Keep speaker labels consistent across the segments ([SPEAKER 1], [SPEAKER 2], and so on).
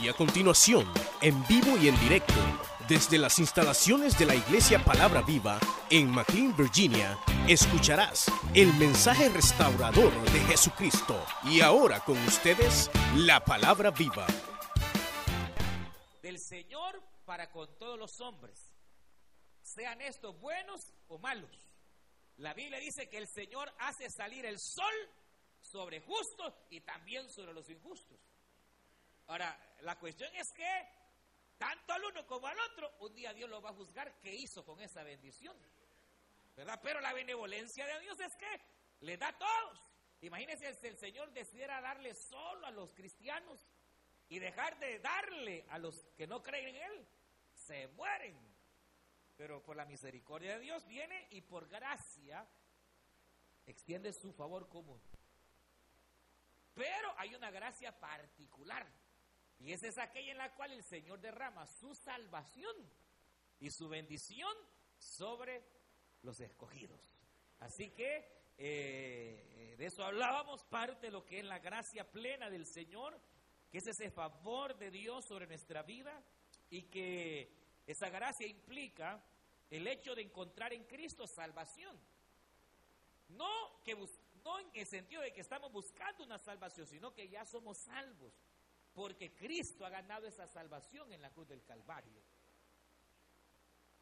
[SPEAKER 1] Y a continuación, en vivo y en directo, desde las instalaciones de la Iglesia Palabra Viva en McLean, Virginia, escucharás el mensaje restaurador de Jesucristo. Y ahora con ustedes, la Palabra Viva.
[SPEAKER 2] Del Señor para con todos los hombres, sean estos buenos o malos. La Biblia dice que el Señor hace salir el sol sobre justos y también sobre los injustos. Ahora, la cuestión es que tanto al uno como al otro, un día Dios lo va a juzgar qué hizo con esa bendición. ¿Verdad? Pero la benevolencia de Dios es que le da a todos. Imagínense si el Señor decidiera darle solo a los cristianos y dejar de darle a los que no creen en Él. Se mueren. Pero por la misericordia de Dios viene y por gracia extiende su favor común. Pero hay una gracia particular. Y esa es aquella en la cual el Señor derrama su salvación y su bendición sobre los escogidos. Así que eh, de eso hablábamos, parte de lo que es la gracia plena del Señor, que es ese favor de Dios sobre nuestra vida y que esa gracia implica el hecho de encontrar en Cristo salvación. No, que no en el sentido de que estamos buscando una salvación, sino que ya somos salvos porque Cristo ha ganado esa salvación en la cruz del Calvario.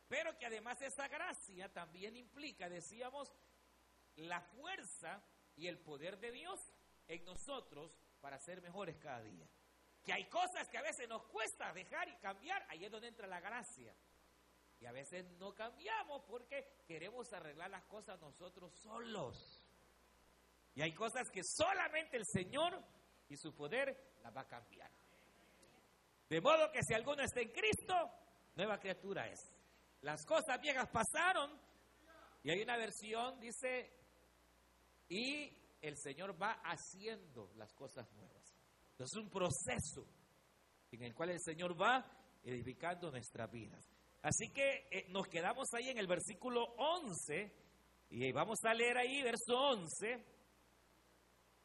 [SPEAKER 2] Pero que además esa gracia también implica, decíamos, la fuerza y el poder de Dios en nosotros para ser mejores cada día. Que hay cosas que a veces nos cuesta dejar y cambiar, ahí es donde entra la gracia. Y a veces no cambiamos porque queremos arreglar las cosas nosotros solos. Y hay cosas que solamente el Señor y su poder la va a cambiar. De modo que si alguno está en Cristo, nueva criatura es. Las cosas viejas pasaron y hay una versión, dice, y el Señor va haciendo las cosas nuevas. Entonces es un proceso en el cual el Señor va edificando nuestras vidas. Así que eh, nos quedamos ahí en el versículo 11 y vamos a leer ahí verso 11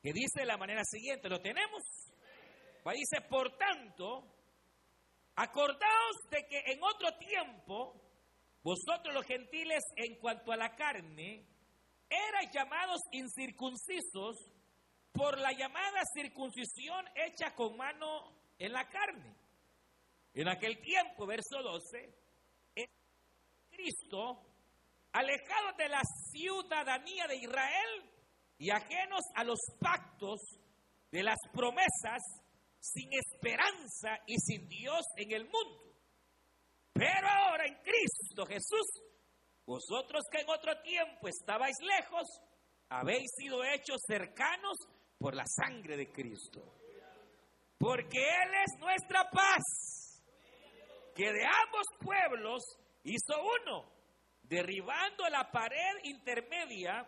[SPEAKER 2] que dice de la manera siguiente, ¿lo tenemos? dice, por tanto, acordaos de que en otro tiempo, vosotros los gentiles en cuanto a la carne, erais llamados incircuncisos por la llamada circuncisión hecha con mano en la carne. En aquel tiempo, verso 12, Cristo, alejado de la ciudadanía de Israel y ajenos a los pactos de las promesas, sin esperanza y sin Dios en el mundo. Pero ahora en Cristo Jesús, vosotros que en otro tiempo estabais lejos, habéis sido hechos cercanos por la sangre de Cristo. Porque Él es nuestra paz, que de ambos pueblos hizo uno, derribando la pared intermedia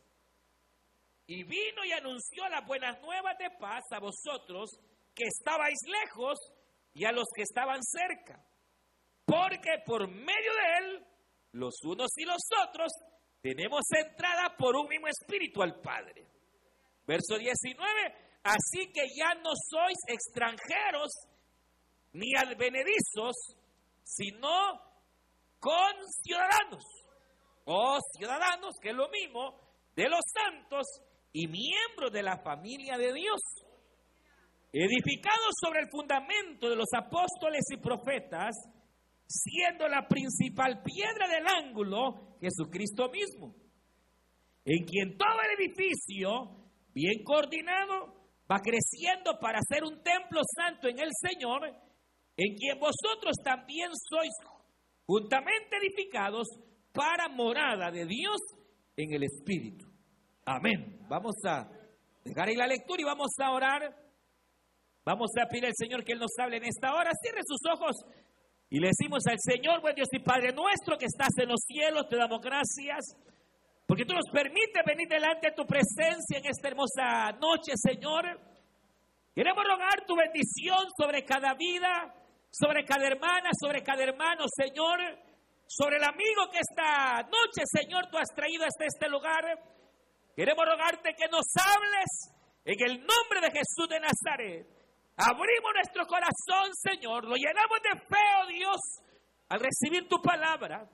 [SPEAKER 2] Y vino y anunció las buenas nuevas de paz a vosotros que estabais lejos y a los que estaban cerca, porque por medio de él, los unos y los otros, tenemos entrada por un mismo espíritu al Padre. Verso 19, así que ya no sois extranjeros ni advenedizos, sino con ciudadanos, o ciudadanos, que es lo mismo, de los santos y miembros de la familia de Dios edificados sobre el fundamento de los apóstoles y profetas, siendo la principal piedra del ángulo Jesucristo mismo, en quien todo el edificio, bien coordinado, va creciendo para ser un templo santo en el Señor, en quien vosotros también sois juntamente edificados para morada de Dios en el Espíritu. Amén. Vamos a dejar ahí la lectura y vamos a orar Vamos a pedir al Señor que Él nos hable en esta hora. Cierre sus ojos Y le decimos al Señor, buen Dios y Padre nuestro que estás en los cielos, te damos gracias. Porque tú nos permites venir delante de tu presencia en esta hermosa noche, Señor. Queremos rogar tu bendición sobre cada vida, sobre cada hermana, sobre cada hermano, Señor. Sobre el amigo que esta noche, Señor, tú has traído hasta este lugar. Queremos rogarte que nos hables en el nombre de Jesús de Nazaret. Abrimos nuestro corazón, Señor. Lo llenamos de fe, oh Dios, al recibir tu palabra.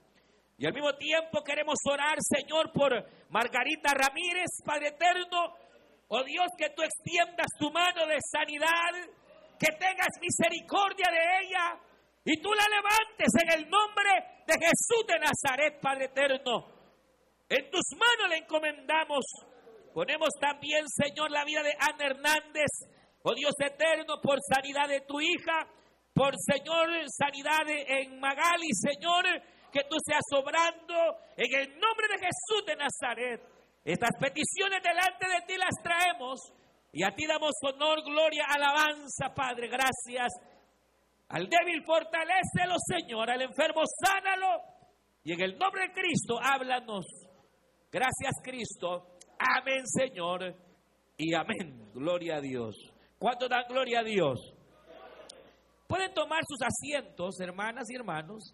[SPEAKER 2] Y al mismo tiempo queremos orar, Señor, por Margarita Ramírez, Padre Eterno. Oh Dios, que tú extiendas tu mano de sanidad, que tengas misericordia de ella y tú la levantes en el nombre de Jesús de Nazaret, Padre Eterno. En tus manos le encomendamos. Ponemos también, Señor, la vida de Ana Hernández. Oh Dios eterno, por sanidad de tu hija, por Señor, sanidad en Magali, Señor, que tú seas obrando en el nombre de Jesús de Nazaret. Estas peticiones delante de ti las traemos y a ti damos honor, gloria, alabanza, Padre. Gracias. Al débil fortalecelo, Señor. Al enfermo sánalo. Y en el nombre de Cristo, háblanos. Gracias, Cristo. Amén, Señor. Y amén. Gloria a Dios. ¿Cuánto dan gloria a Dios? Pueden tomar sus asientos, hermanas y hermanos.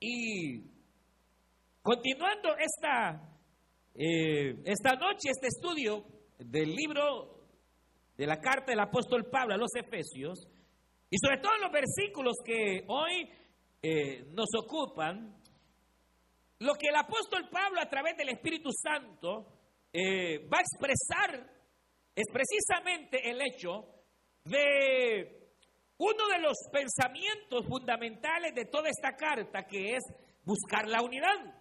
[SPEAKER 2] Y continuando esta, eh, esta noche, este estudio del libro de la carta del apóstol Pablo a los Efesios, y sobre todo los versículos que hoy eh, nos ocupan, lo que el apóstol Pablo a través del Espíritu Santo eh, va a expresar es precisamente el hecho de uno de los pensamientos fundamentales de toda esta carta, que es buscar la unidad.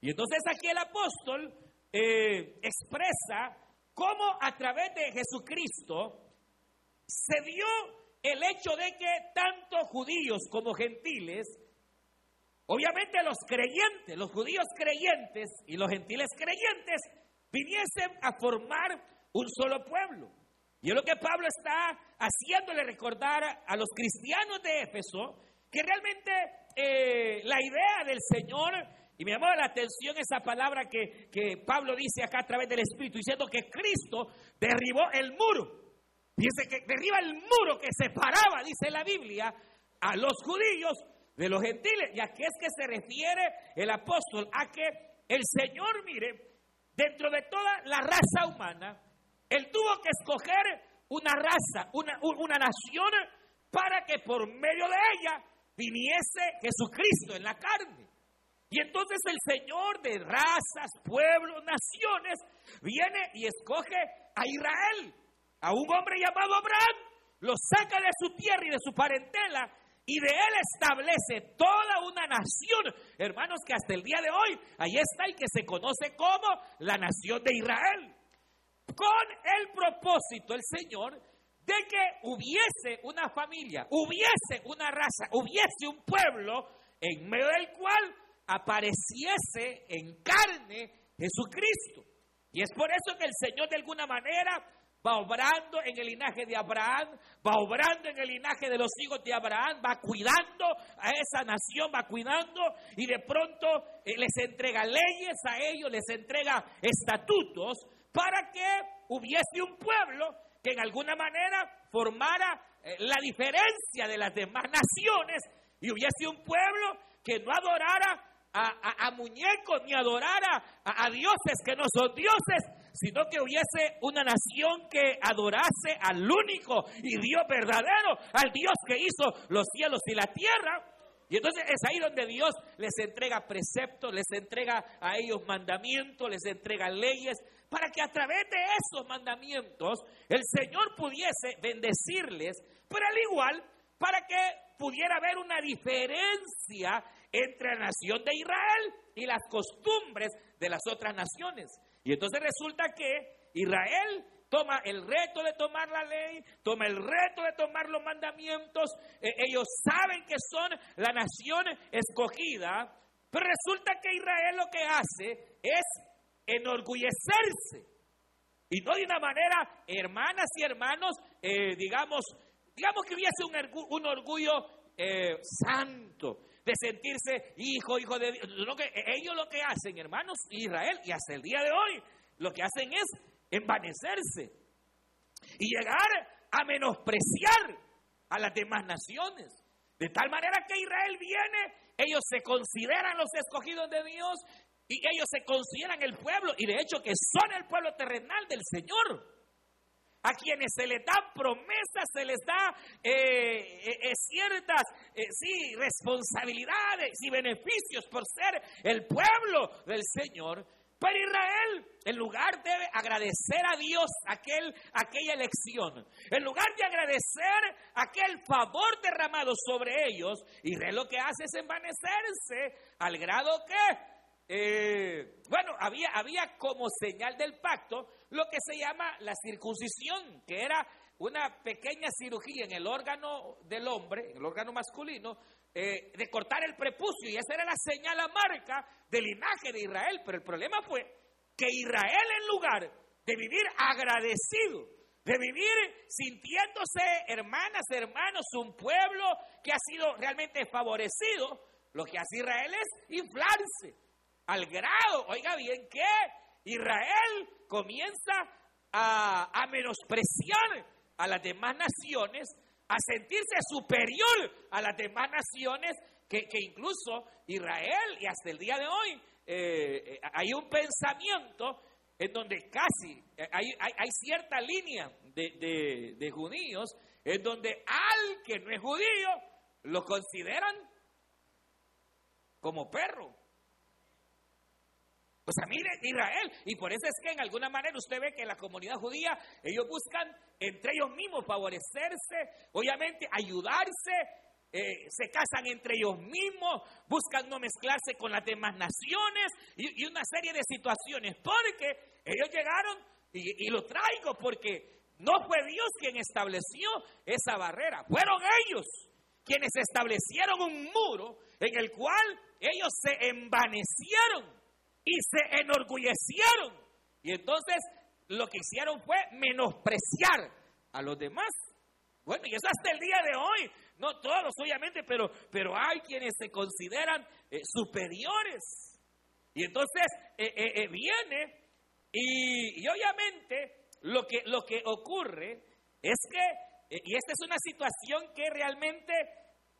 [SPEAKER 2] Y entonces aquí el apóstol eh, expresa cómo a través de Jesucristo se dio el hecho de que tanto judíos como gentiles, obviamente los creyentes, los judíos creyentes y los gentiles creyentes, viniesen a formar un solo pueblo. Y es lo que Pablo está haciéndole recordar a los cristianos de Éfeso que realmente eh, la idea del Señor, y me llamó la atención esa palabra que, que Pablo dice acá a través del Espíritu, diciendo que Cristo derribó el muro. Dice que derriba el muro que separaba, dice la Biblia, a los judíos de los gentiles. ¿Y a es que se refiere el apóstol? A que el Señor, mire, dentro de toda la raza humana, él tuvo que escoger una raza, una, una nación, para que por medio de ella viniese Jesucristo en la carne. Y entonces el Señor de razas, pueblos, naciones, viene y escoge a Israel, a un hombre llamado Abraham, lo saca de su tierra y de su parentela y de él establece toda una nación, hermanos, que hasta el día de hoy ahí está y que se conoce como la nación de Israel con el propósito, el Señor, de que hubiese una familia, hubiese una raza, hubiese un pueblo en medio del cual apareciese en carne Jesucristo. Y es por eso que el Señor de alguna manera va obrando en el linaje de Abraham, va obrando en el linaje de los hijos de Abraham, va cuidando a esa nación, va cuidando y de pronto eh, les entrega leyes a ellos, les entrega estatutos para que hubiese un pueblo que en alguna manera formara eh, la diferencia de las demás naciones y hubiese un pueblo que no adorara a, muñecos ni adorara a, dioses que no son dioses, sino que hubiese una nación que adorase al único y Dios verdadero, al Dios que hizo los cielos y la tierra. Y entonces es ahí donde Dios les entrega preceptos, les entrega a ellos mandamientos, les entrega leyes, para que a través de esos mandamientos el Señor pudiese bendecirles, pero al igual para que pudiera haber una diferencia entre la nación de Israel y las costumbres de las otras naciones. Y entonces resulta que Israel toma el reto de tomar la ley, toma el reto de tomar los mandamientos, e, ellos saben que son la nación escogida, pero resulta que Israel lo que hace es enorgullecerse. Y no de una manera, hermanas y hermanos, eh, digamos, digamos que hubiese un, un orgullo eh, santo, de sentirse hijo, hijo de Dios. Lo que, ellos lo que hacen, hermanos, Israel, y hasta el día de hoy, lo que hacen es envanecerse y llegar a menospreciar a las demás naciones. De tal manera que Israel viene, ellos se consideran los escogidos de Dios y ellos se consideran el pueblo y de hecho que son el pueblo terrenal del Señor. A quienes se les da promesas, se les da eh, eh, eh, ciertas, sí, responsabilidades y beneficios por ser el pueblo del Señor. Pero Israel, en lugar de agradecer a Dios aquel, aquella elección, en lugar de agradecer aquel favor derramado sobre ellos, Israel lo que hace es envanecerse al grado que bueno, había, había como señal del pacto lo que se llama la circuncisión, que era una pequeña cirugía en el órgano del hombre, en el órgano masculino, eh, de cortar el prepucio, y esa era la señal, la marca del linaje de Israel. Pero el problema fue que Israel, en lugar de vivir agradecido, de vivir sintiéndose hermanas, hermanos, un pueblo que ha sido realmente favorecido, lo que hace Israel es inflarse al grado, oiga bien, que Israel comienza a, menospreciar a las demás naciones, a sentirse superior a las demás naciones, que, incluso Israel y hasta el día de hoy eh, hay un pensamiento en donde casi hay, hay, cierta línea de, de, judíos en donde al que no es judío lo consideran como perro. O sea, mire Israel, y por eso es que en alguna manera usted ve que la comunidad judía, ellos buscan entre ellos mismos favorecerse, obviamente ayudarse, eh, se casan entre ellos mismos, buscan no mezclarse con las demás naciones y, una serie de situaciones, porque ellos llegaron, y, y lo traigo porque no fue Dios quien estableció esa barrera, fueron ellos quienes establecieron un muro en el cual ellos se envanecieron y se enorgullecieron. Y entonces lo que hicieron fue menospreciar a los demás. Bueno, y eso hasta el día de hoy. No todos, obviamente, pero, pero hay quienes se consideran eh, superiores. Y entonces eh, eh, viene y, obviamente lo que, lo que ocurre es que, y esta es una situación que realmente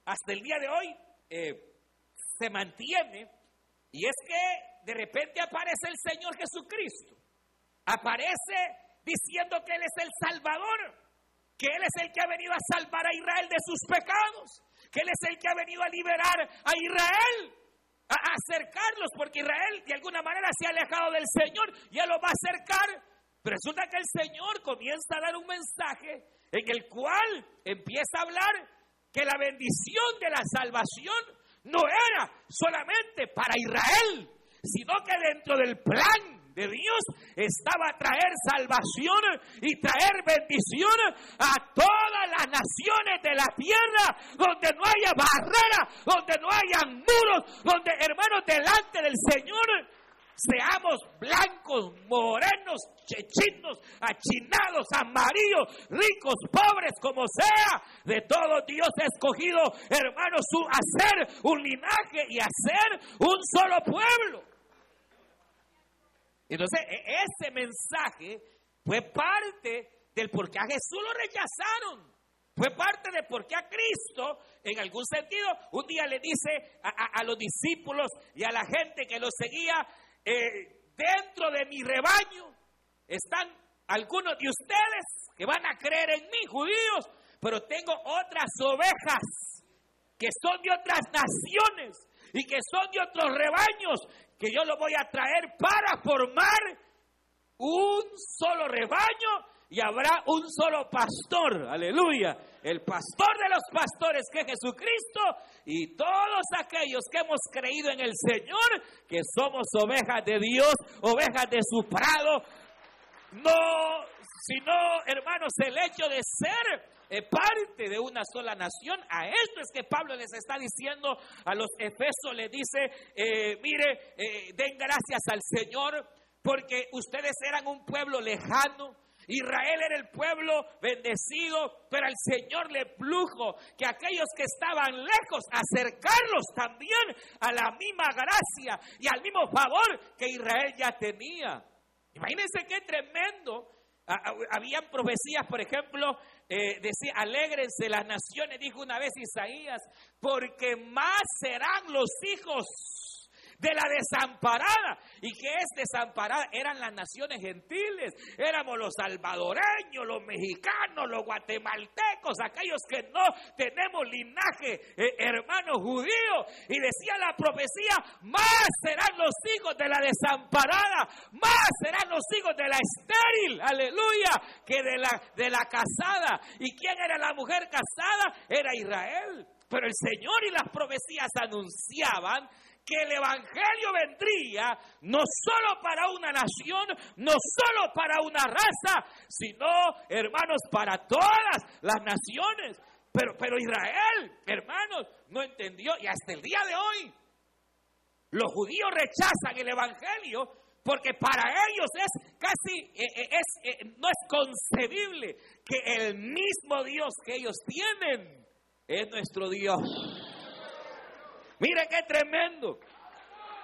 [SPEAKER 2] hasta el día de hoy se mantiene, y es que de repente aparece el Señor Jesucristo. Aparece diciendo que Él es el Salvador, que Él es el que ha venido a salvar a Israel de sus pecados, que Él es el que ha venido a liberar a Israel, a acercarlos, porque Israel de alguna manera se ha alejado del Señor y Él lo va a acercar. Resulta que el Señor comienza a dar un mensaje en el cual empieza a hablar que la bendición de la salvación no era solamente para Israel, sino que dentro del plan de Dios estaba traer salvación y traer bendición a todas las naciones de la tierra, donde no haya barrera, donde no haya muros, donde hermanos delante del Señor seamos blancos, morenos, chechinos, achinados, amarillos, ricos, pobres, como sea, de todo Dios ha escogido, hermanos, hacer un linaje y hacer un solo pueblo. Entonces, e, ese mensaje fue parte del por qué a Jesús lo rechazaron. Fue parte de por qué a Cristo, en algún sentido, un día le dice a, los discípulos y a la gente que lo seguía, eh, dentro de mi rebaño están algunos de ustedes que van a creer en mí, judíos, pero tengo otras ovejas que son de otras naciones y que son de otros rebaños que yo lo voy a traer para formar un solo rebaño y habrá un solo pastor, aleluya, el pastor de los pastores que es Jesucristo y todos aquellos que hemos creído en el Señor, que somos ovejas de Dios, ovejas de su prado, no, sino hermanos, el hecho de ser parte de una sola nación. A esto es que Pablo les está diciendo a los Efesos, le dice, eh, mire, eh, den gracias al Señor porque ustedes eran un pueblo lejano, Israel era el pueblo bendecido, pero el Señor le plujo que aquellos que estaban lejos, acercarlos también a la misma gracia y al mismo favor que Israel ya tenía. Imagínense qué tremendo. Habían profecías, por ejemplo, eh, decía, alégrense las naciones, dijo una vez Isaías, porque más serán los hijos de la desamparada. ¿Y que es desamparada? Eran las naciones gentiles, éramos los salvadoreños, los mexicanos, los guatemaltecos, aquellos que no tenemos linaje, eh, hermanos judíos. Y decía la profecía, más serán los hijos de la desamparada, más serán los hijos de la estéril, aleluya, que de la, de la casada. ¿Y quién era la mujer casada? Era Israel. Pero el Señor y las profecías anunciaban que el Evangelio vendría no solo para una nación, no solo para una raza, sino, hermanos, para todas las naciones. Pero, pero Israel, hermanos, no entendió y hasta el día de hoy los judíos rechazan el Evangelio porque para ellos es casi, eh, eh, es, eh, no es concebible que el mismo Dios que ellos tienen es nuestro Dios. Mire qué tremendo.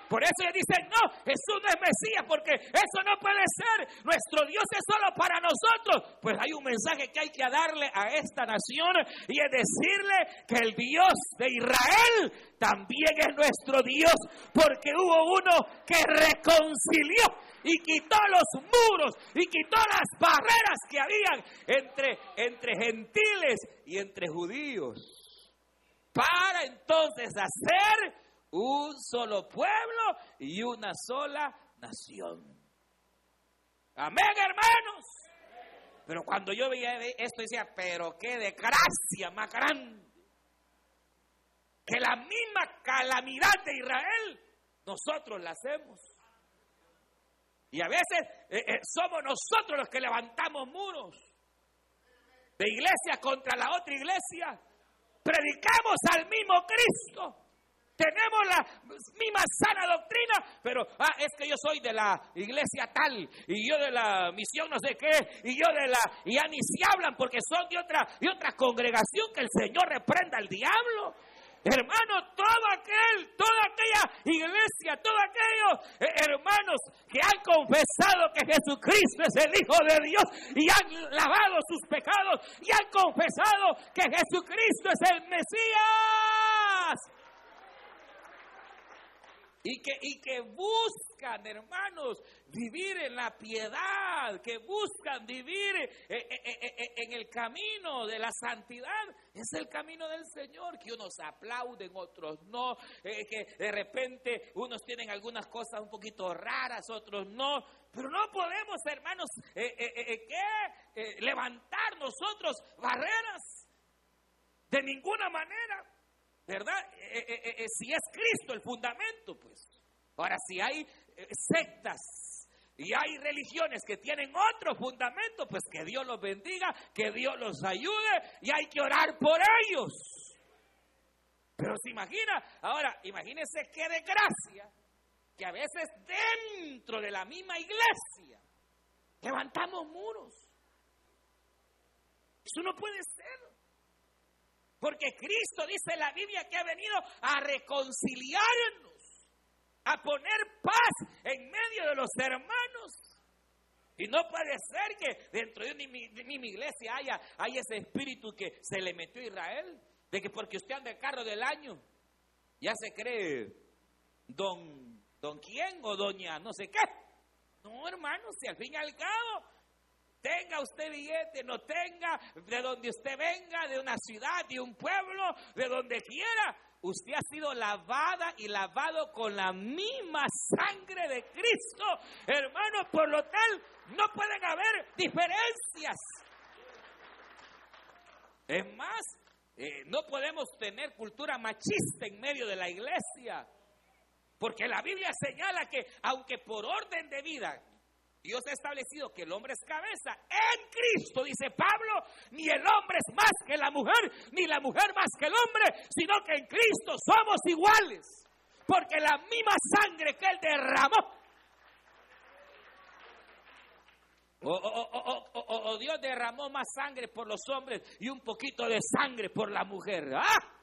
[SPEAKER 2] Por eso ellos dicen, no, Jesús no es Mesías, porque eso no puede ser. Nuestro Dios es solo para nosotros. Pues hay un mensaje que hay que darle a esta nación y es decirle que el Dios de Israel también es nuestro Dios, porque hubo uno que reconcilió y quitó los muros y quitó las barreras que habían entre, entre gentiles y entre judíos para entonces hacer un solo pueblo y una sola nación. Amén, hermanos. Pero cuando yo veía esto decía, pero qué desgracia más grande. Que la misma calamidad de Israel nosotros la hacemos. Y a veces eh, eh, somos nosotros los que levantamos muros de iglesia contra la otra iglesia predicamos al mismo Cristo. Tenemos la misma sana doctrina, pero ah, es que yo soy de la iglesia tal y yo de la misión no sé qué y yo de la y ya ni se hablan porque son de otra de otra congregación que el Señor reprenda al diablo. Hermano, todo aquel, toda aquella iglesia, todos aquellos eh, hermanos que han confesado que Jesucristo es el Hijo de Dios y han lavado sus pecados y han confesado que Jesucristo es el Mesías. Y que, y que buscan, hermanos, vivir en la piedad, que buscan vivir eh, eh, eh, en el camino de la santidad. Es el camino del Señor, que unos aplauden, otros no, que de repente unos tienen algunas cosas un poquito raras, otros no. Pero no podemos, hermanos, levantar nosotros barreras de ninguna manera. ¿Verdad? si es Cristo el fundamento, pues. Ahora, si hay sectas y hay religiones que tienen otro fundamento, pues que Dios los bendiga, que Dios los ayude y hay que orar por ellos. Pero se imagina, ahora imagínense qué desgracia que a veces dentro de la misma iglesia levantamos muros. Eso no puede ser. Porque Cristo dice en la Biblia que ha venido a reconciliarnos a poner paz en medio de los hermanos. Y no puede ser que dentro de mi, iglesia haya, haya ese espíritu que se le metió a Israel, de que porque usted anda el carro del año, ya se cree don, don quién o doña no sé qué. No, hermano, si al fin y al cabo tenga usted billete, no tenga, de donde usted venga, de una ciudad, de un pueblo, de donde quiera, usted ha sido lavada y lavado con la misma sangre de Cristo. Hermanos, por lo tal, no pueden haber diferencias. Es más, eh, no podemos tener cultura machista en medio de la iglesia. Porque la Biblia señala que aunque por orden de vida Dios ha establecido que el hombre es cabeza en Cristo, dice Pablo, ni el hombre es más que la mujer, ni la mujer más que el hombre, sino que en Cristo somos iguales, porque la misma sangre que Él derramó. O, o, o, Dios derramó más sangre por los hombres y un poquito de sangre por la mujer. ¡Ah!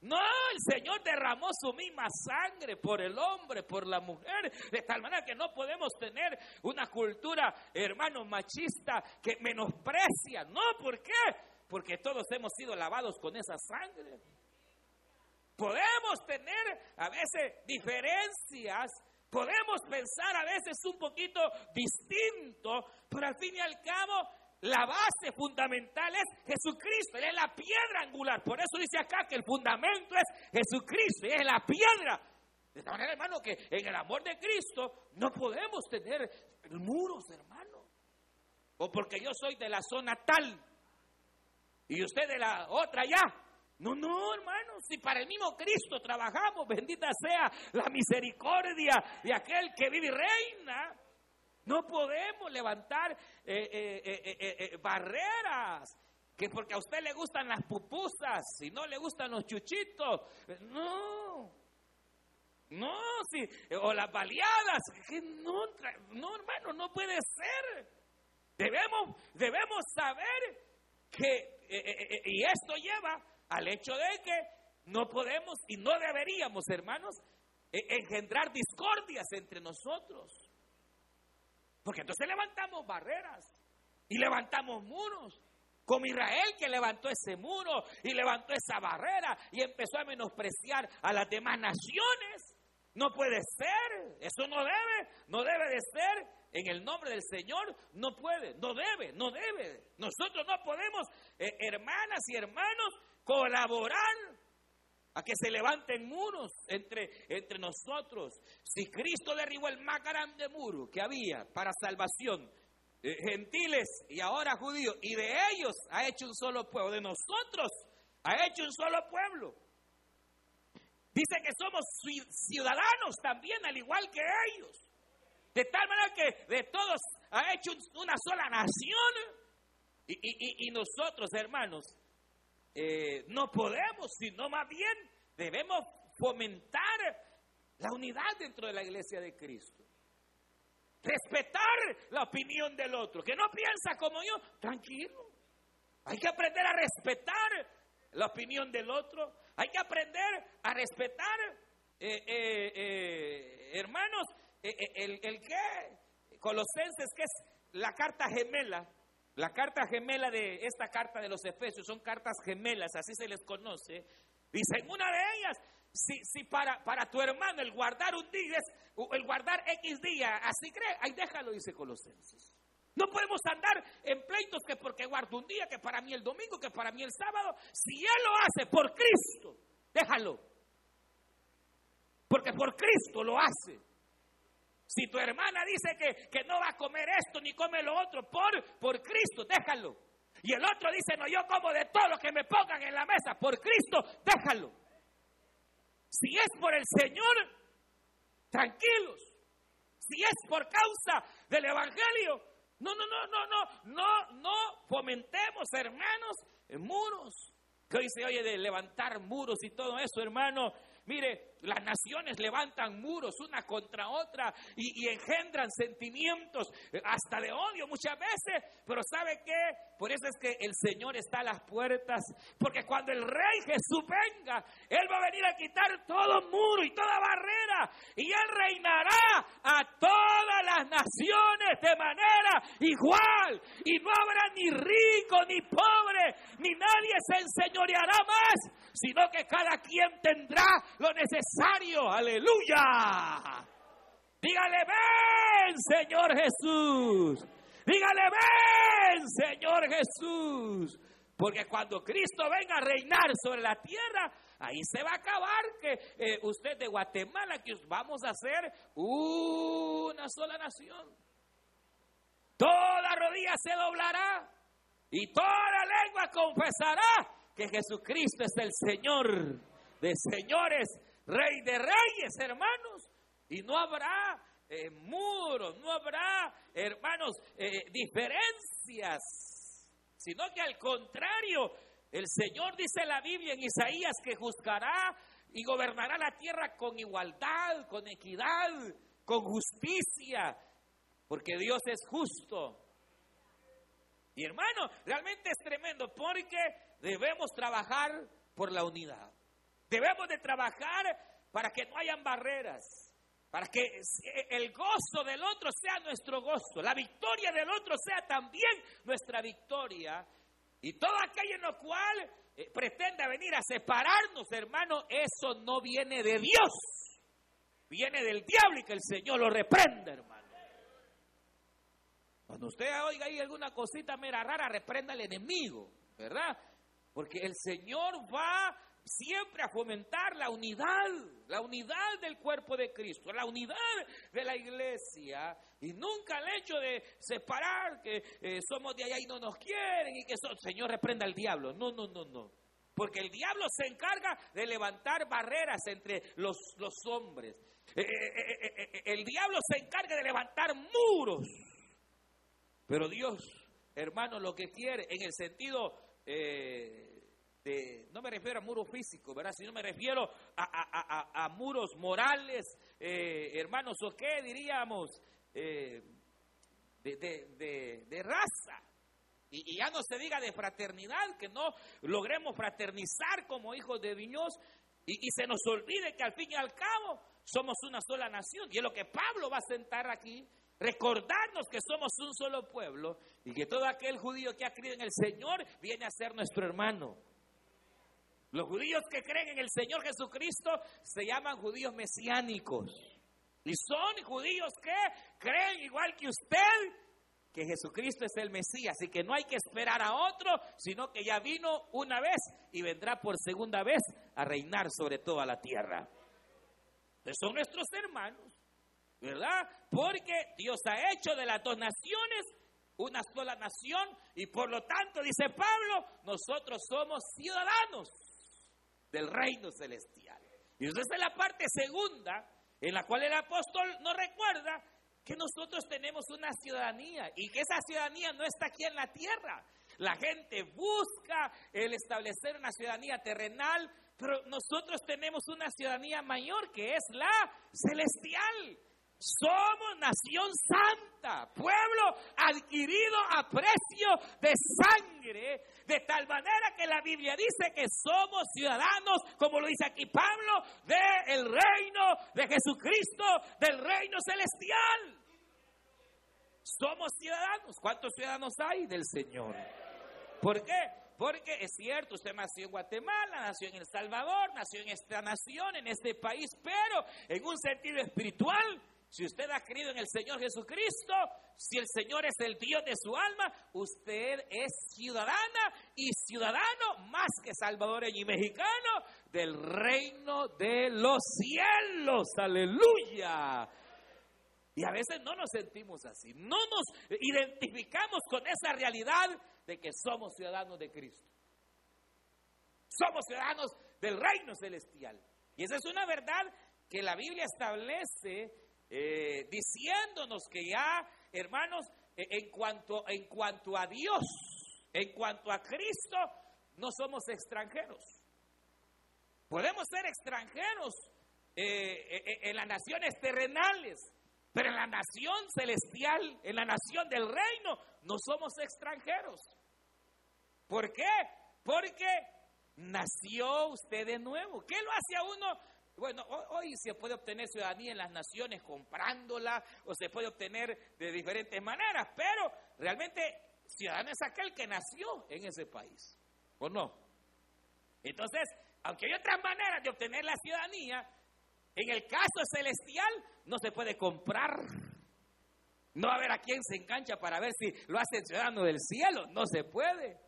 [SPEAKER 2] No, el Señor derramó su misma sangre por el hombre, por la mujer, de tal manera que no podemos tener una cultura, hermano, machista que menosprecia. No, ¿por qué? Porque todos hemos sido lavados con esa sangre. Podemos tener a veces diferencias, podemos pensar a veces un poquito distinto, pero al fin y al cabo la base fundamental es Jesucristo, Él es la piedra angular. Por eso dice acá que el fundamento es Jesucristo, es la piedra. De esta manera, hermano, que en el amor de Cristo no podemos tener muros, hermano. O porque yo soy de la zona tal y usted de la otra ya. No, no, hermano, si para el mismo Cristo trabajamos, bendita sea la misericordia de aquel que vive y reina. No podemos levantar eh, eh, eh, barreras. Que porque a usted le gustan las pupusas, si no le gustan los chuchitos. No. No, si, o las baleadas. no, no, hermano, no puede ser. Debemos, debemos saber que, y esto lleva al hecho de que no podemos y no deberíamos, hermanos, engendrar discordias entre nosotros. Porque entonces levantamos barreras y levantamos muros. Como Israel que levantó ese muro y levantó esa barrera y empezó a menospreciar a las demás naciones. No puede ser, eso no debe, no debe de ser. En el nombre del Señor no puede, no debe, no debe. Nosotros no podemos, eh, hermanas y hermanos, colaborar a que se levanten muros entre, entre nosotros. Si Cristo derribó el más grande muro que había para salvación, eh, gentiles y ahora judíos, y de ellos ha hecho un solo pueblo, de nosotros ha hecho un solo pueblo. Dice que somos ciudadanos también, al igual que ellos. De tal manera que de todos ha hecho una sola nación. Y, nosotros, hermanos, eh, no podemos, sino más bien debemos fomentar la unidad dentro de la iglesia de Cristo. Respetar la opinión del otro, que no piensa como yo, tranquilo. Hay que aprender a respetar la opinión del otro. Hay que aprender a respetar, eh, eh, hermanos, el, el que, Colosenses, que es la carta gemela. La carta gemela de esta carta de los Efesios son cartas gemelas, así se les conoce. Dice, en una de ellas, si, si para, para tu hermano el guardar un día es el guardar X día, así cree, ahí déjalo, dice Colosenses. No podemos andar en pleitos que porque guardo un día, que para mí el domingo, que para mí el sábado. Si Él lo hace por Cristo, déjalo. Porque por Cristo lo hace. Si tu hermana dice que, que, no va a comer esto ni come lo otro, por, por Cristo, déjalo. Y el otro dice, no, yo como de todo lo que me pongan en la mesa, por Cristo, déjalo. Si es por el Señor, tranquilos. Si es por causa del Evangelio, no, no, no, no, no, no, no fomentemos, hermanos, muros. Que hoy se oye de levantar muros y todo eso, hermano. Mire, las naciones levantan muros una contra otra y, engendran sentimientos eh, hasta de odio muchas veces. Pero ¿sabe qué? Por eso es que el Señor está a las puertas. Porque cuando el Rey Jesús venga, Él va a venir a quitar todo muro y toda barrera. Y Él reinará a todas las naciones de manera igual. Y no habrá ni rico ni pobre, ni nadie se enseñoreará más sino que cada quien tendrá lo necesario. Aleluya. Dígale, ven, Señor Jesús. Dígale, ven, Señor Jesús. Porque cuando Cristo venga a reinar sobre la tierra, ahí se va a acabar que eh, usted de Guatemala, que vamos a ser una sola nación. Toda rodilla se doblará y toda lengua confesará que Jesucristo es el Señor de señores, Rey de reyes, hermanos. Y no habrá eh, muros, no habrá, hermanos, eh, diferencias, sino que al contrario, el Señor dice en la Biblia en Isaías que juzgará y gobernará la tierra con igualdad, con equidad, con justicia, porque Dios es justo Y hermano, realmente es tremendo porque debemos trabajar por la unidad. Debemos de trabajar para que no hayan barreras, para que el gozo del otro sea nuestro gozo, la victoria del otro sea también nuestra victoria. Y todo aquello en lo cual eh, pretende venir a separarnos, hermano, eso no viene de Dios, viene del diablo y que el Señor lo reprenda, hermano. Cuando usted oiga ahí alguna cosita mera rara, reprenda al enemigo, ¿verdad? Porque el Señor va siempre a fomentar la unidad, la unidad del cuerpo de Cristo, la unidad de la iglesia, y nunca el hecho de separar que eh, somos de allá y no nos quieren y que el Señor reprenda al diablo. No, no, no, no. Porque el diablo se encarga de levantar barreras entre los, los hombres. Eh, eh, el diablo se encarga de levantar muros. Pero Dios, hermano, lo que quiere en el sentido no me refiero a muros físicos, ¿verdad? Sino me refiero a, muros morales, eh, hermanos, o qué diríamos, eh, de, raza. Y, ya no se diga de fraternidad, que no logremos fraternizar como hijos de Dios y se nos olvide que al fin y al cabo somos una sola nación. Y es lo que Pablo va a sentar aquí, recordarnos que somos un solo pueblo y que todo aquel judío que ha creído en el Señor viene a ser nuestro hermano. Los judíos que creen en el Señor Jesucristo se llaman judíos mesiánicos. Y son judíos que creen igual que usted que Jesucristo es el Mesías y que no hay que esperar a otro, sino que ya vino una vez y vendrá por segunda vez a reinar sobre toda la tierra. Son nuestros hermanos, ¿verdad? Porque Dios ha hecho de las dos naciones una sola nación y por lo tanto, dice Pablo, nosotros somos ciudadanos del reino celestial. Y esa es la parte segunda en la cual el apóstol nos recuerda que nosotros tenemos una ciudadanía y que esa ciudadanía no está aquí en la tierra. La gente busca el establecer una ciudadanía terrenal, pero nosotros tenemos una ciudadanía mayor que es la celestial. Somos nación santa, pueblo adquirido a precio de sangre, de tal manera que la Biblia dice que somos ciudadanos, como lo dice aquí Pablo, del reino de Jesucristo, del reino celestial. Somos ciudadanos. ¿Cuántos ciudadanos hay del Señor? ¿Por qué? Porque es cierto, usted nació en Guatemala, nació en El Salvador, nació en esta nación, en este país, pero en un sentido espiritual, si usted ha creído en el Señor Jesucristo, si el Señor es el Dios de su alma, usted es ciudadana y ciudadano más que salvadoreño y mexicano del reino de los cielos. Aleluya. Y a veces no nos sentimos así, no nos identificamos con esa realidad de que somos ciudadanos de Cristo. Somos ciudadanos del reino celestial. Y esa es una verdad que la Biblia establece eh, diciéndonos que ya, hermanos, e, en cuanto, en cuanto a Dios, en cuanto a Cristo, no somos extranjeros. Podemos ser extranjeros eh, en las naciones terrenales, pero en la nación celestial, en la nación del reino, no somos extranjeros. ¿Por qué? Porque nació usted de nuevo. ¿Qué lo hace a uno bueno, hoy se puede obtener ciudadanía en las naciones comprándola o se puede obtener de diferentes maneras, pero realmente ciudadano es aquel que nació en ese país, ¿o no? Entonces, aunque hay otras maneras de obtener la ciudadanía, en el caso celestial no se puede comprar. No a ver a quién se engancha para ver si lo hace ciudadano del cielo. No se puede.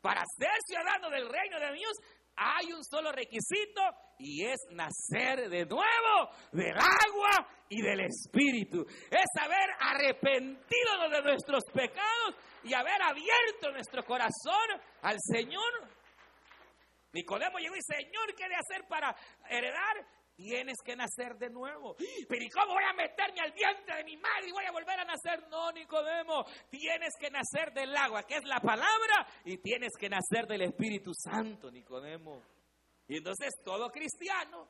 [SPEAKER 2] Para ser ciudadano del reino de Dios hay un solo requisito y es nacer de nuevo del agua y del Espíritu. Es haber arrepentido de nuestros pecados y haber abierto nuestro corazón al Señor. Nicodemo llegó y Señor, ¿qué de hacer para heredar? Tienes que nacer de nuevo. Pero ¿y cómo voy a meterme al 10 no, Nicodemo. Tienes que nacer del agua, que es la palabra, y tienes que nacer del Espíritu Santo, Nicodemo. Y entonces todo cristiano,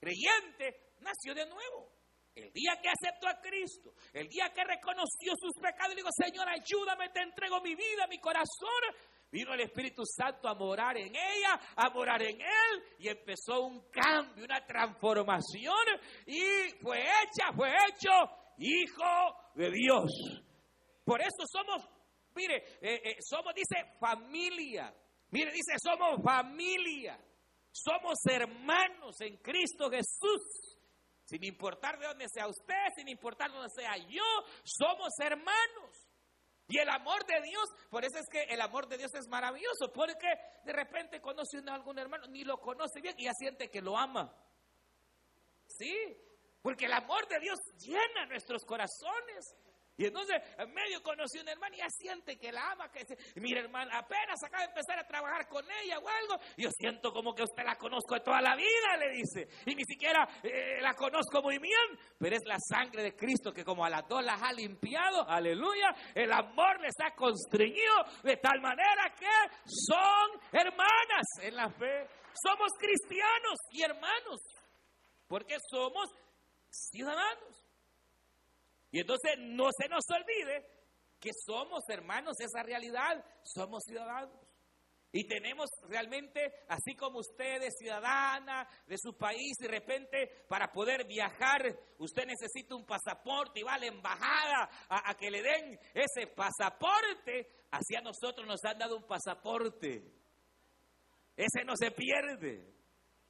[SPEAKER 2] creyente, nació de nuevo. El día que aceptó a Cristo, el día que reconoció sus pecados, y digo, Señor, ayúdame, te entrego mi vida, mi corazón. Vino el Espíritu Santo a morar en ella, a morar en él, y empezó un cambio, una transformación, y fue hecha, fue hecho hijo de Dios. Por eso somos, mire, eh, eh, somos, dice, familia. Mire, dice, somos familia. Somos hermanos en Cristo Jesús. Sin importar de dónde sea usted, sin importar dónde sea yo, somos hermanos. Y el amor de Dios, por eso es que el amor de Dios es maravilloso, porque de repente conoce a algún hermano, ni lo conoce bien y ya siente que lo ama. Sí, porque el amor de Dios llena nuestros corazones. Y entonces, en medio conocí a una hermana y ya siente que la ama, que dice, mira hermana, apenas acaba de empezar a trabajar con ella o algo, yo siento como que usted la conozco de toda la vida, le dice, y ni siquiera eh, la conozco muy bien, pero es la sangre de Cristo que como a las dos las ha limpiado, aleluya, el amor les ha constreñido de tal manera que son hermanas en la fe, somos cristianos y hermanos, porque somos ciudadanos. Y entonces no se nos olvide que somos hermanos esa realidad, somos ciudadanos. Y tenemos realmente, así como ustedes, ciudadana de su país, de repente para poder viajar, usted necesita un pasaporte y va a la embajada a, a que le den ese pasaporte. Así a nosotros nos han dado un pasaporte. Ese no se pierde.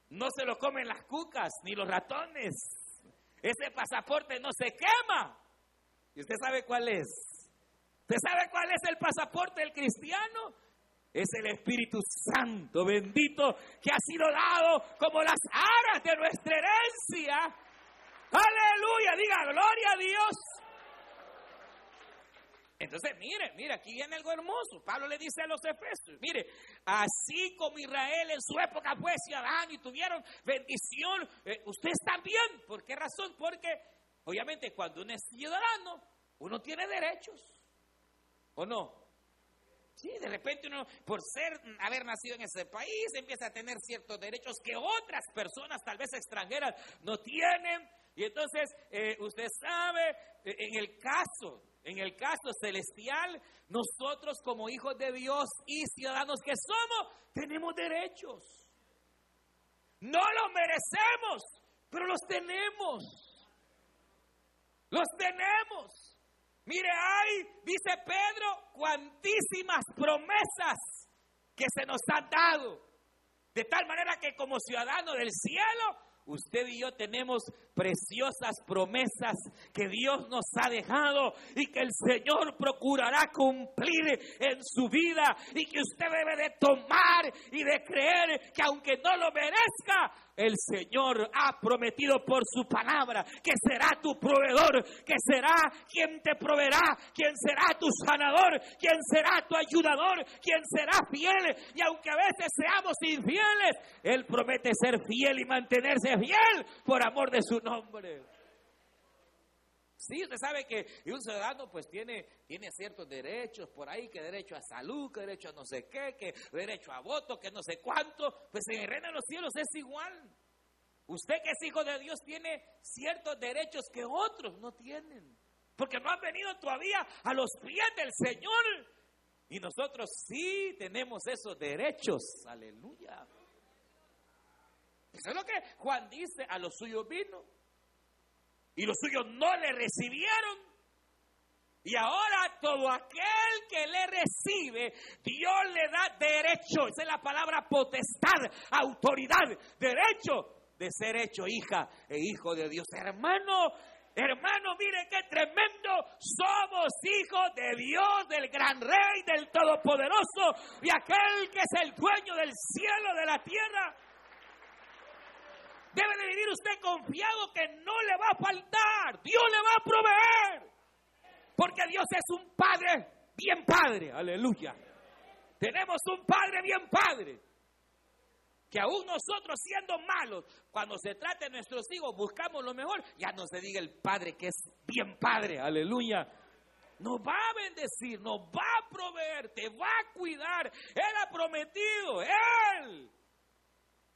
[SPEAKER 2] No se lo comen las cucas ni los ratones. Ese pasaporte no se quema. ¿Y usted sabe cuál es? ¿Usted sabe cuál es el pasaporte del cristiano? Es el Espíritu Santo bendito que ha sido dado como las aras de nuestra herencia. Aleluya, diga gloria a Dios. Entonces, mire, mire, aquí viene algo hermoso. Pablo le dice a los efesios, mire, así como Israel en su época fue ciudadano y tuvieron bendición, eh, ustedes también. ¿Por qué razón? Porque Obviamente, cuando uno es ciudadano, uno tiene derechos. ¿O no? Sí, de repente uno, por ser, haber nacido en ese país, empieza a tener ciertos derechos que otras personas, tal vez extranjeras, no tienen. Y entonces, eh, usted sabe, eh, en el caso, en el caso celestial, nosotros como hijos de Dios y ciudadanos que somos, tenemos derechos. No los merecemos, pero los tenemos. Los tenemos. Mire, hay, dice Pedro, cuantísimas promesas que se nos han dado. De tal manera que como ciudadanos del cielo, usted y yo tenemos preciosas promesas que Dios nos ha dejado y que el Señor procurará cumplir en su vida y que usted debe de tomar y de creer que aunque no lo merezca, el Señor ha prometido por su palabra que será tu proveedor, que será quien te proveerá, quien será tu sanador, quien será tu ayudador, quien será fiel. Y aunque a veces seamos infieles, Él promete ser fiel y mantenerse fiel por amor de su nombre. Sí, usted sabe que un ciudadano pues tiene, tiene ciertos derechos por ahí, que derecho a salud, que derecho a no sé qué, que derecho a voto, que no sé cuánto. Pues en el reino de los cielos es igual. Usted que es hijo de Dios tiene ciertos derechos que otros no tienen. Porque no han venido todavía a los pies del Señor. Y nosotros sí tenemos esos derechos. Aleluya. Eso es lo que Juan dice, a los suyos vino y los suyos no le recibieron. Y ahora todo aquel que le recibe, Dios le da derecho, esa es la palabra potestad, autoridad, derecho de ser hecho hija e hijo de Dios. Hermano, hermano, mire qué tremendo, somos hijos de Dios, del gran rey, del todopoderoso, y aquel que es el dueño del cielo, de la tierra. Debe de vivir usted confiado que no le va a faltar. Dios le va a proveer. Porque Dios es un Padre bien Padre. Aleluya. Tenemos un Padre bien Padre. Que aún nosotros siendo malos, cuando se trata de nuestros hijos, buscamos lo mejor. Ya no se diga el Padre que es bien Padre. Aleluya nos va a bendecir, nos va a proveer, te va a cuidar. Él ha prometido, Él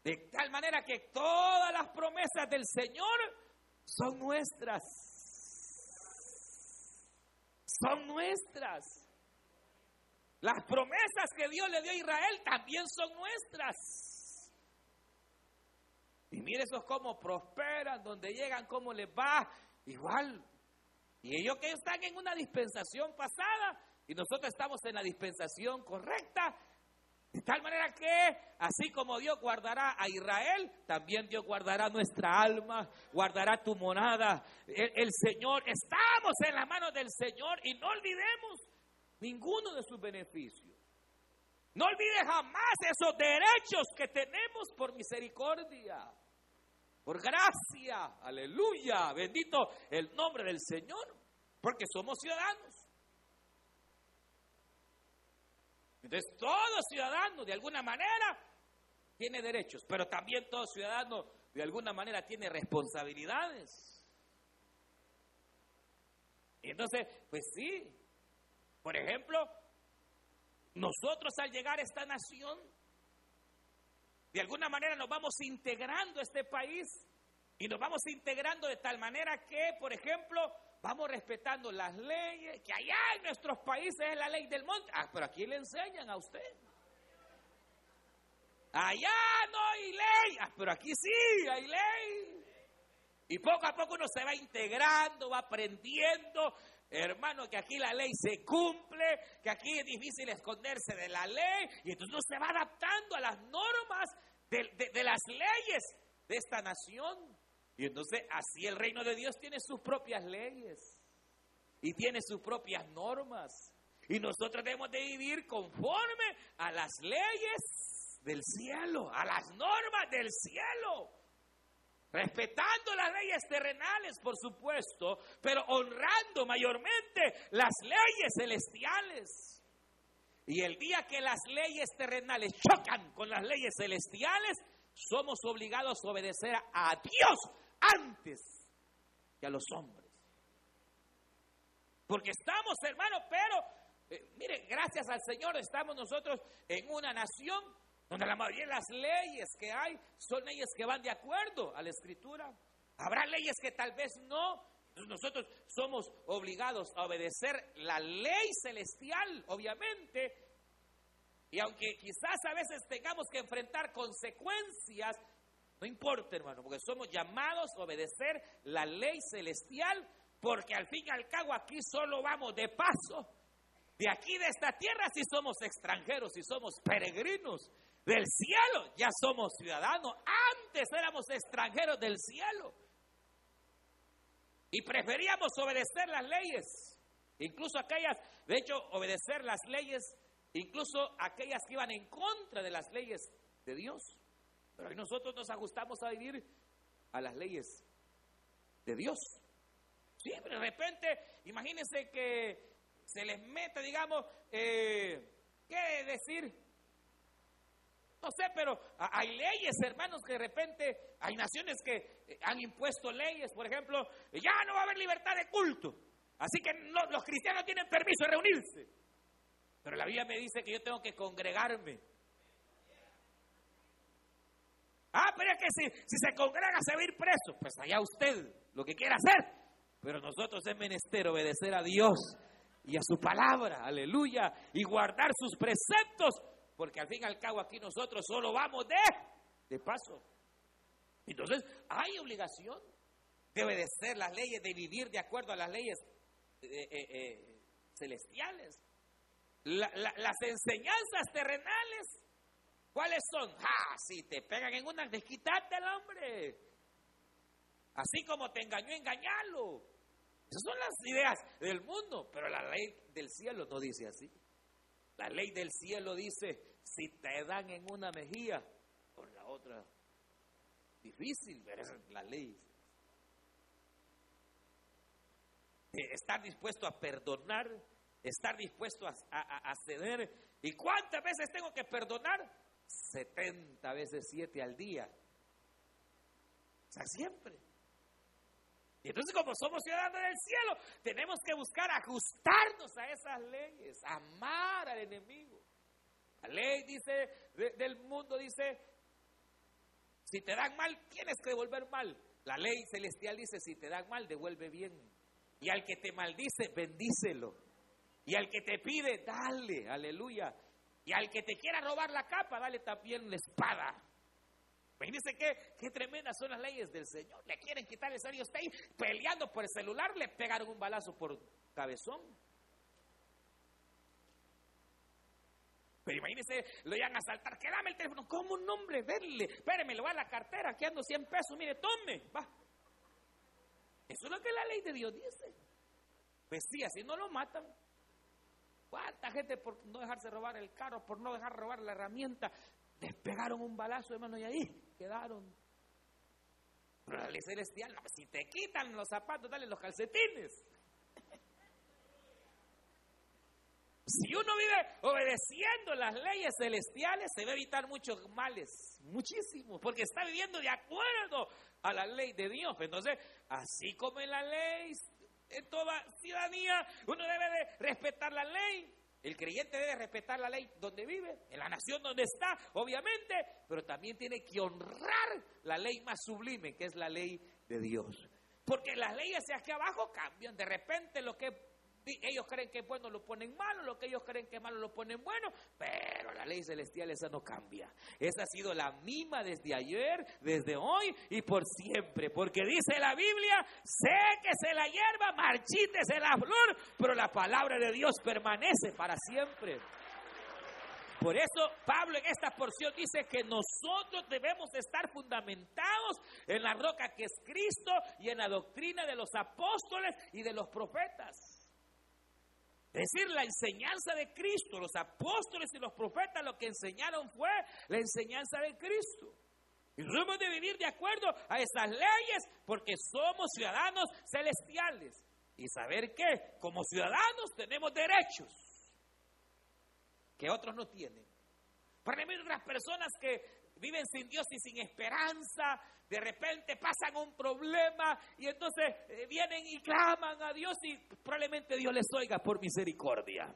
[SPEAKER 2] de tal manera que todas las promesas del Señor son nuestras. Son nuestras. Las promesas que Dios le dio a Israel también son nuestras. Y mire esos cómo prosperan, donde llegan, cómo les va. Igual. Y ellos que están en una dispensación pasada y nosotros estamos en la dispensación correcta. De tal manera que, así como Dios guardará a Israel, también Dios guardará nuestra alma, guardará tu monada. El, el Señor, estamos en las manos del Señor y no olvidemos ninguno de sus beneficios. No olvide jamás esos derechos que tenemos por misericordia, por gracia, aleluya, bendito el nombre del Señor, porque somos ciudadanos. Entonces todo ciudadano de alguna manera tiene derechos, pero también todo ciudadano de alguna manera tiene responsabilidades. Y entonces, pues sí, por ejemplo, nosotros al llegar a esta nación, de alguna manera nos vamos integrando a este país y nos vamos integrando de tal manera que, por ejemplo, vamos respetando las leyes, que allá en nuestros países es la ley del monte. Ah, pero aquí le enseñan a usted. Allá no hay ley, ah, pero aquí sí hay ley. Y poco a poco uno se va integrando, va aprendiendo, hermano, que aquí la ley se cumple, que aquí es difícil esconderse de la ley, y entonces uno se va adaptando a las normas de, de las leyes de esta nación. Y entonces así el reino de Dios tiene sus propias leyes y tiene sus propias normas. Y nosotros debemos de vivir conforme a las leyes del cielo, a las normas del cielo. Respetando las leyes terrenales, por supuesto, pero honrando mayormente las leyes celestiales. Y el día que las leyes terrenales chocan con las leyes celestiales, somos obligados a obedecer a Dios antes que a los hombres. Porque estamos, hermano, pero, eh, mire, gracias al Señor estamos nosotros en una nación donde la mayoría de las leyes que hay son leyes que van de acuerdo a la escritura. Habrá leyes que tal vez no. Nosotros somos obligados a obedecer la ley celestial, obviamente. Y aunque quizás a veces tengamos que enfrentar consecuencias, no importa, hermano, porque somos llamados a obedecer la ley celestial, porque al fin y al cabo aquí solo vamos de paso. De aquí, de esta tierra, si somos extranjeros, si somos peregrinos. Del cielo ya somos ciudadanos. Antes éramos extranjeros del cielo. Y preferíamos obedecer las leyes. Incluso aquellas, de hecho, obedecer las leyes, incluso aquellas que iban en contra de las leyes de Dios. Pero hoy nosotros nos ajustamos a vivir a las leyes de Dios. Sí, pero de repente, imagínense que se les mete, digamos, eh, ¿qué decir? No sé, pero hay leyes, hermanos, que de repente hay naciones que eh, han impuesto leyes, por ejemplo, ya no va a haber libertad de culto. Así que los cristianos tienen permiso de reunirse. Pero la Biblia me dice que yo tengo que congregarme Ah, pero es que si, si se congrega a ir preso. Pues allá usted, lo que quiera hacer. Pero nosotros es menester obedecer a Dios y a su palabra, aleluya, y guardar sus preceptos, porque al fin y al cabo aquí nosotros solo vamos de, de paso. Entonces, hay obligación de obedecer las leyes, de vivir de acuerdo a las leyes eh, eh, eh, celestiales. las enseñanzas terrenales ¿Cuáles son? ¡Ja! Si te pegan en una, desquitarte al hombre. Así como te engañó, engañarlo. Esas son las ideas del mundo, pero la ley del cielo no dice así. La ley del cielo dice, si te dan en una mejilla, por la otra. Difícil, pero es la ley. Estar dispuesto a perdonar, estar dispuesto a, a ceder. ¿Y cuántas veces tengo que perdonar? 70 veces 7 al día. O sea, siempre. Y entonces como somos ciudadanos del cielo, tenemos que buscar ajustarnos a esas leyes, amar al enemigo. La ley dice del mundo dice, Si te dan mal, tienes que devolver mal. La ley celestial dice, si te dan mal, devuelve bien. Y al que te maldice, bendícelo. Y al que te pide, dale, aleluya. Y al que te quiera robar la capa, dale también la espada. Imagínense qué, qué tremendas son las leyes del Señor. Le quieren quitar el. Está ahí peleando por el celular, le pegaron un balazo por cabezón. Pero imagínense, lo iban a asaltar. Que dame el teléfono. ¿Cómo un hombre? Verle. Espéreme, le voy a la cartera. Aquí ando 100 pesos. Mire, tome. Va. Eso es lo que la ley de Dios dice. Pues sí, así no lo matan. ¿Cuánta gente por no dejarse robar el carro, por no dejar robar la herramienta, despegaron un balazo, hermano, y ahí quedaron. Pero la ley celestial, si te quitan los zapatos, dale los calcetines. Si uno vive obedeciendo las leyes celestiales, se va a evitar muchos males, muchísimos, porque está viviendo de acuerdo a la ley de Dios. Entonces, así como en la ley, en toda ciudadanía, uno debe de respetar la ley. El creyente debe respetar la ley donde vive, en la nación donde está, obviamente, pero también tiene que honrar la ley más sublime, que es la ley de Dios. Porque las leyes de aquí abajo cambian. De repente lo que ellos creen que es bueno lo ponen malo, lo que ellos creen que es malo lo ponen bueno, pero la ley celestial esa no cambia. Esa ha sido la misma desde ayer, desde hoy y por siempre, porque dice la Biblia, sé que se la hierba, marchítese la flor, pero la palabra de Dios permanece para siempre. Por eso Pablo en esta porción dice que nosotros debemos estar fundamentados en la roca que es Cristo y en la doctrina de los apóstoles y de los profetas. Es decir, la enseñanza de Cristo, los apóstoles y los profetas lo que enseñaron fue la enseñanza de Cristo. Y debemos de vivir de acuerdo a esas leyes porque somos ciudadanos celestiales. Y saber que como ciudadanos tenemos derechos que otros no tienen. Para mí otras personas que viven sin Dios y sin esperanza, de repente pasan un problema y entonces eh, vienen y claman a Dios y probablemente Dios les oiga por misericordia.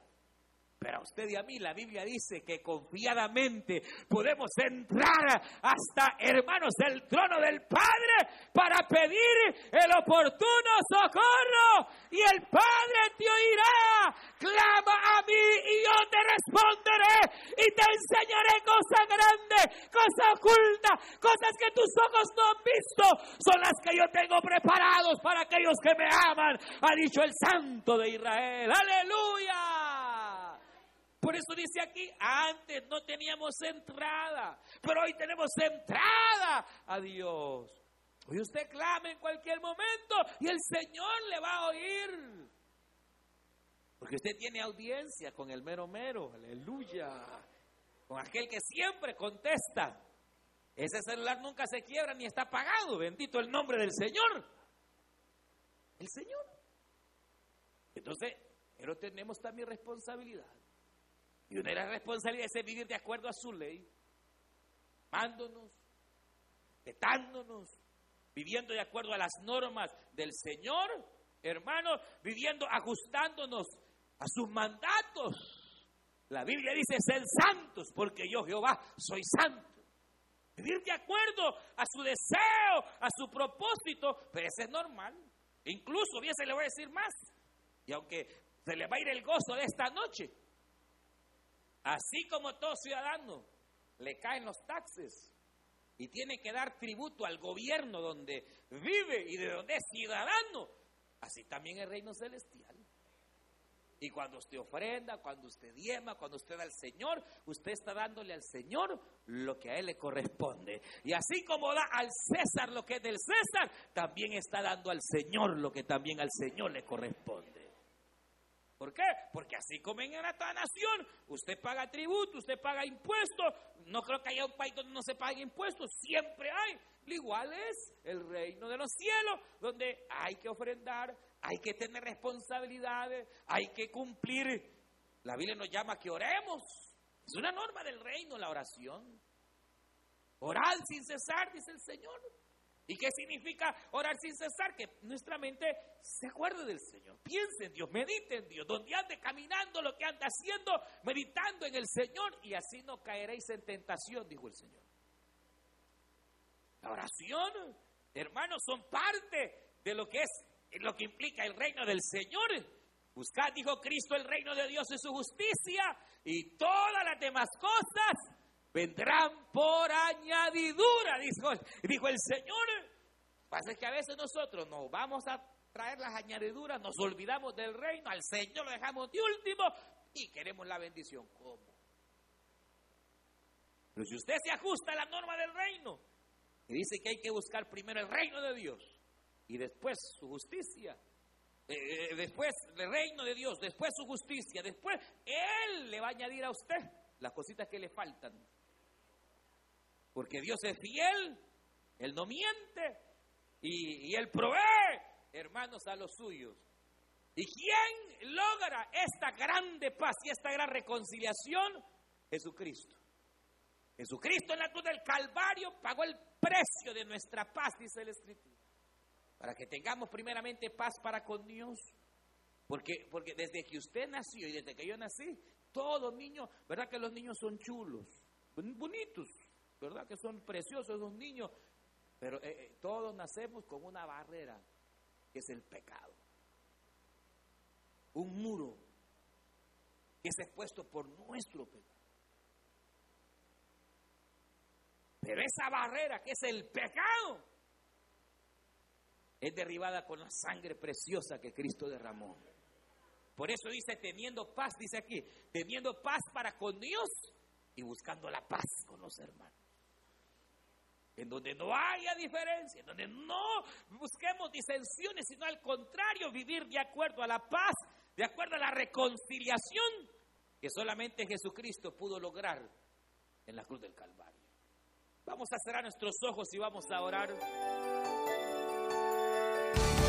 [SPEAKER 2] Pero a usted y a mí la Biblia dice que confiadamente podemos entrar hasta, hermanos, el trono del Padre para pedir el oportuno socorro. Y el Padre te oirá. Clama a mí y yo te responderé y te enseñaré cosas grandes, cosas ocultas, cosas que tus ojos no han visto. Son las que yo tengo preparados para aquellos que me aman, ha dicho el Santo de Israel. Aleluya. Por eso dice aquí, antes no teníamos entrada, pero hoy tenemos entrada a Dios. Hoy usted clama en cualquier momento y el Señor le va a oír. Porque usted tiene audiencia con el mero mero, aleluya. Con aquel que siempre contesta. Ese celular nunca se quiebra ni está apagado. Bendito el nombre del Señor. El Señor. Entonces, pero tenemos también responsabilidad y una de las responsabilidades es vivir de acuerdo a su ley, amándonos, respetándonos, viviendo de acuerdo a las normas del Señor, hermanos, viviendo, ajustándonos a sus mandatos. La Biblia dice ser santos, porque yo Jehová soy santo. Vivir de acuerdo a su deseo, a su propósito, pero eso es normal. Incluso, bien se le voy a decir más, y aunque se le va a ir el gozo de esta noche, Así como todo ciudadano le caen los taxes y tiene que dar tributo al gobierno donde vive y de donde es ciudadano, así también el reino celestial. Y cuando usted ofrenda, cuando usted diema, cuando usted da al Señor, usted está dándole al Señor lo que a Él le corresponde. Y así como da al César lo que es del César, también está dando al Señor lo que también al Señor le corresponde. ¿Por qué? Porque así como en toda nación, usted paga tributo, usted paga impuestos. No creo que haya un país donde no se pague impuestos, siempre hay. Igual es el reino de los cielos, donde hay que ofrendar, hay que tener responsabilidades, hay que cumplir. La Biblia nos llama a que oremos. Es una norma del reino la oración. Orar sin cesar, dice el Señor. ¿Y qué significa orar sin cesar? Que nuestra mente se acuerde del Señor, piense en Dios, medite en Dios, donde ande caminando lo que anda haciendo, meditando en el Señor, y así no caeréis en tentación, dijo el Señor. La oración, hermanos, son parte de lo que es lo que implica el reino del Señor. Buscad, dijo Cristo, el reino de Dios y su justicia, y todas las demás cosas vendrán por añadidura, dijo, dijo el Señor. Pasa es que a veces nosotros nos vamos a traer las añadiduras, nos olvidamos del reino, al Señor lo dejamos de último y queremos la bendición. ¿Cómo? Pero si usted se ajusta a la norma del reino y dice que hay que buscar primero el reino de Dios y después su justicia, eh, eh, después el reino de Dios, después su justicia, después Él le va a añadir a usted las cositas que le faltan. Porque Dios es fiel, Él no miente y, Él provee, hermanos, a los suyos. ¿Y quién logra esta grande paz y esta gran reconciliación? Jesucristo. Jesucristo en la cruz del Calvario pagó el precio de nuestra paz, dice la Escritura. Para que tengamos primeramente paz para con Dios. Porque, porque desde que usted nació y desde que yo nací, todos niños, ¿verdad que los niños son chulos? Bonitos, ¿verdad que son preciosos los niños? Pero eh, eh, todos nacemos con una barrera, que es el pecado. Un muro que es expuesto por nuestro pecado. Pero esa barrera que es el pecado es derribada con la sangre preciosa que Cristo derramó. Por eso dice, teniendo paz, dice aquí, teniendo paz para con Dios y buscando la paz con los hermanos. En donde no haya diferencia, en donde no busquemos disensiones, sino al contrario, vivir de acuerdo a la paz, de acuerdo a la reconciliación que solamente Jesucristo pudo lograr en la cruz del Calvario. Vamos a cerrar nuestros ojos y vamos a orar.